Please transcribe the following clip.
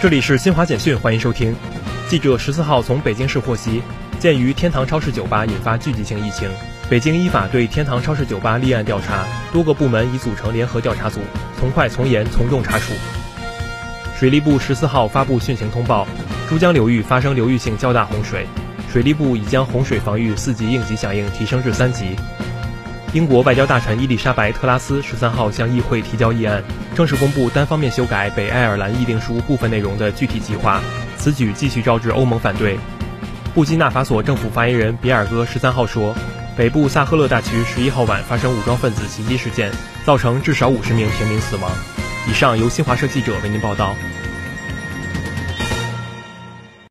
这里是新华简讯，欢迎收听。记者十四号从北京市获悉，鉴于天堂超市酒吧引发聚集性疫情，北京依法对天堂超市酒吧立案调查，多个部门已组成联合调查组，从快从严从重查处。水利部十四号发布汛情通报，珠江流域发生流域性较大洪水，水利部已将洪水防御四级应急响应提升至三级。英国外交大臣伊丽莎白·特拉斯十三号向议会提交议案，正式公布单方面修改北爱尔兰议定书部分内容的具体计划。此举继续招致欧盟反对。布基纳法索政府发言人比尔戈十三号说，北部萨赫勒大区十一号晚发生武装分子袭击事件，造成至少五十名平民死亡。以上由新华社记者为您报道。